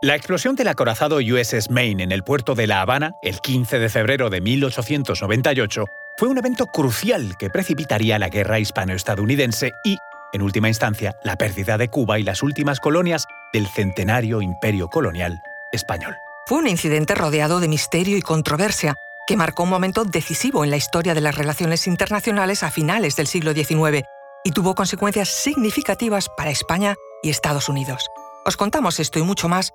La explosión del acorazado USS Maine en el puerto de La Habana, el 15 de febrero de 1898, fue un evento crucial que precipitaría la guerra hispano-estadounidense y, en última instancia, la pérdida de Cuba y las últimas colonias del centenario imperio colonial español. Fue un incidente rodeado de misterio y controversia que marcó un momento decisivo en la historia de las relaciones internacionales a finales del siglo XIX y tuvo consecuencias significativas para España y Estados Unidos. Os contamos esto y mucho más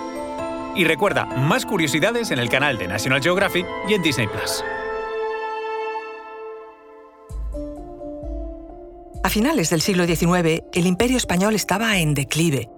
Y recuerda, más curiosidades en el canal de National Geographic y en Disney Plus. A finales del siglo XIX, el imperio español estaba en declive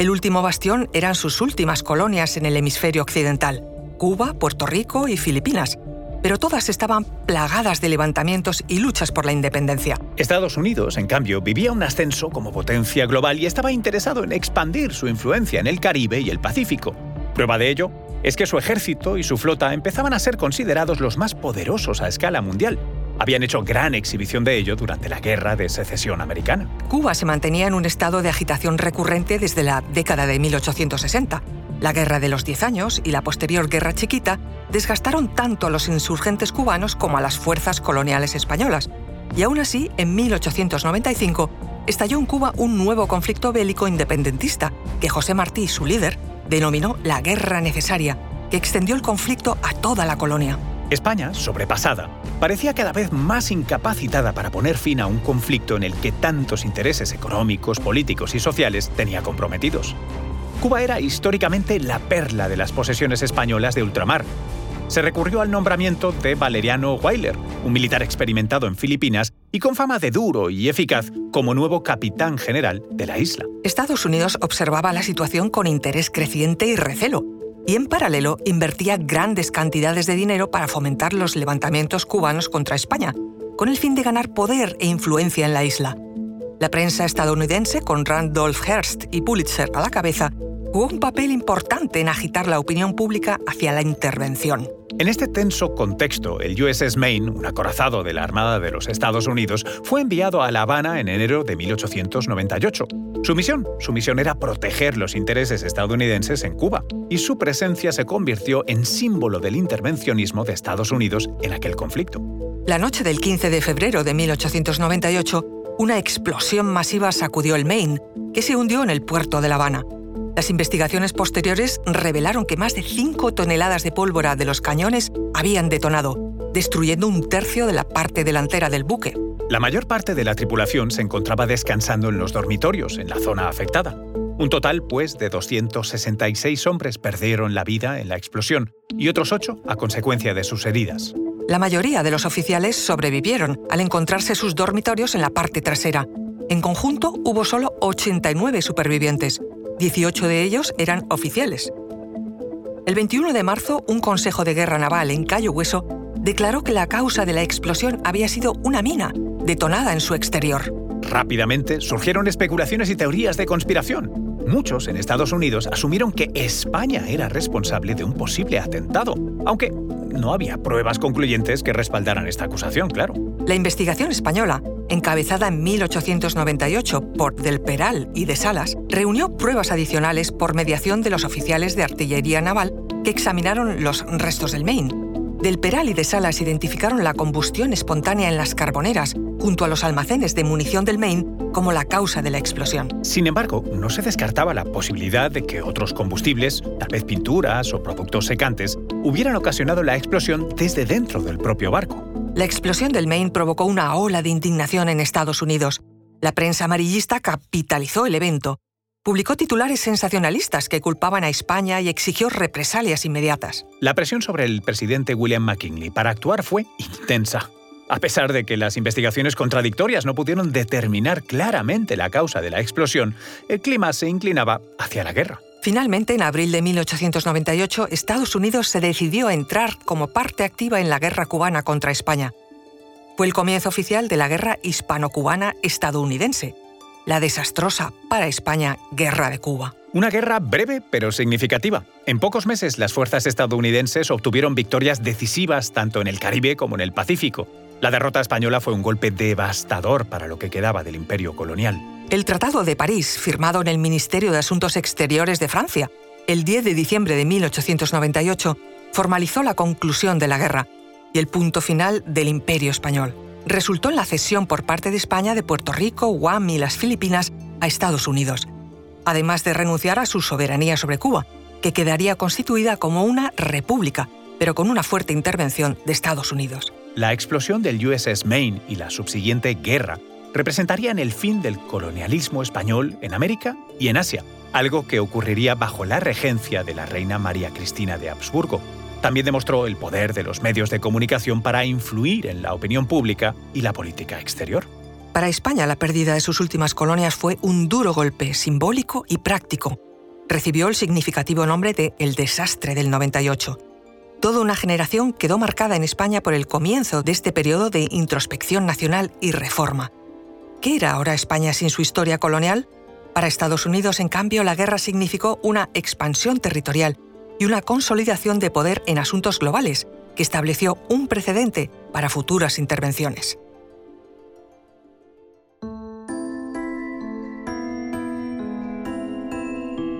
el último bastión eran sus últimas colonias en el hemisferio occidental, Cuba, Puerto Rico y Filipinas, pero todas estaban plagadas de levantamientos y luchas por la independencia. Estados Unidos, en cambio, vivía un ascenso como potencia global y estaba interesado en expandir su influencia en el Caribe y el Pacífico. Prueba de ello es que su ejército y su flota empezaban a ser considerados los más poderosos a escala mundial, habían hecho gran exhibición de ello durante la Guerra de Secesión Americana. Cuba se mantenía en un estado de agitación recurrente desde la década de 1860. La Guerra de los Diez Años y la posterior Guerra Chiquita desgastaron tanto a los insurgentes cubanos como a las fuerzas coloniales españolas. Y aún así, en 1895, estalló en Cuba un nuevo conflicto bélico independentista que José Martí, su líder, denominó la Guerra Necesaria, que extendió el conflicto a toda la colonia. España, sobrepasada, parecía cada vez más incapacitada para poner fin a un conflicto en el que tantos intereses económicos, políticos y sociales tenía comprometidos. Cuba era históricamente la perla de las posesiones españolas de ultramar. Se recurrió al nombramiento de Valeriano Weiler, un militar experimentado en Filipinas y con fama de duro y eficaz como nuevo capitán general de la isla. Estados Unidos observaba la situación con interés creciente y recelo y en paralelo invertía grandes cantidades de dinero para fomentar los levantamientos cubanos contra España, con el fin de ganar poder e influencia en la isla. La prensa estadounidense, con Randolph Hearst y Pulitzer a la cabeza, jugó un papel importante en agitar la opinión pública hacia la intervención. En este tenso contexto, el USS Maine, un acorazado de la Armada de los Estados Unidos, fue enviado a La Habana en enero de 1898. Su misión, su misión era proteger los intereses estadounidenses en Cuba, y su presencia se convirtió en símbolo del intervencionismo de Estados Unidos en aquel conflicto. La noche del 15 de febrero de 1898, una explosión masiva sacudió el Maine, que se hundió en el puerto de La Habana. Las investigaciones posteriores revelaron que más de 5 toneladas de pólvora de los cañones habían detonado, destruyendo un tercio de la parte delantera del buque. La mayor parte de la tripulación se encontraba descansando en los dormitorios, en la zona afectada. Un total, pues, de 266 hombres perdieron la vida en la explosión y otros 8 a consecuencia de sus heridas. La mayoría de los oficiales sobrevivieron al encontrarse sus dormitorios en la parte trasera. En conjunto hubo solo 89 supervivientes, 18 de ellos eran oficiales. El 21 de marzo, un Consejo de Guerra Naval en Cayo Hueso declaró que la causa de la explosión había sido una mina, detonada en su exterior. Rápidamente surgieron especulaciones y teorías de conspiración. Muchos en Estados Unidos asumieron que España era responsable de un posible atentado, aunque no había pruebas concluyentes que respaldaran esta acusación, claro. La investigación española, encabezada en 1898 por Del Peral y de Salas, reunió pruebas adicionales por mediación de los oficiales de artillería naval que examinaron los restos del Maine. Del Peral y de Salas identificaron la combustión espontánea en las carboneras, junto a los almacenes de munición del Maine, como la causa de la explosión. Sin embargo, no se descartaba la posibilidad de que otros combustibles, tal vez pinturas o productos secantes, hubieran ocasionado la explosión desde dentro del propio barco. La explosión del Maine provocó una ola de indignación en Estados Unidos. La prensa amarillista capitalizó el evento. Publicó titulares sensacionalistas que culpaban a España y exigió represalias inmediatas. La presión sobre el presidente William McKinley para actuar fue intensa. A pesar de que las investigaciones contradictorias no pudieron determinar claramente la causa de la explosión, el clima se inclinaba hacia la guerra. Finalmente, en abril de 1898, Estados Unidos se decidió a entrar como parte activa en la guerra cubana contra España. Fue el comienzo oficial de la guerra hispano-cubana estadounidense, la desastrosa para España Guerra de Cuba. Una guerra breve pero significativa. En pocos meses las fuerzas estadounidenses obtuvieron victorias decisivas tanto en el Caribe como en el Pacífico. La derrota española fue un golpe devastador para lo que quedaba del imperio colonial. El Tratado de París, firmado en el Ministerio de Asuntos Exteriores de Francia, el 10 de diciembre de 1898, formalizó la conclusión de la guerra y el punto final del imperio español. Resultó en la cesión por parte de España de Puerto Rico, Guam y las Filipinas a Estados Unidos además de renunciar a su soberanía sobre Cuba, que quedaría constituida como una república, pero con una fuerte intervención de Estados Unidos. La explosión del USS Maine y la subsiguiente guerra representarían el fin del colonialismo español en América y en Asia, algo que ocurriría bajo la regencia de la reina María Cristina de Habsburgo. También demostró el poder de los medios de comunicación para influir en la opinión pública y la política exterior. Para España, la pérdida de sus últimas colonias fue un duro golpe simbólico y práctico. Recibió el significativo nombre de El desastre del 98. Toda una generación quedó marcada en España por el comienzo de este periodo de introspección nacional y reforma. ¿Qué era ahora España sin su historia colonial? Para Estados Unidos, en cambio, la guerra significó una expansión territorial y una consolidación de poder en asuntos globales, que estableció un precedente para futuras intervenciones.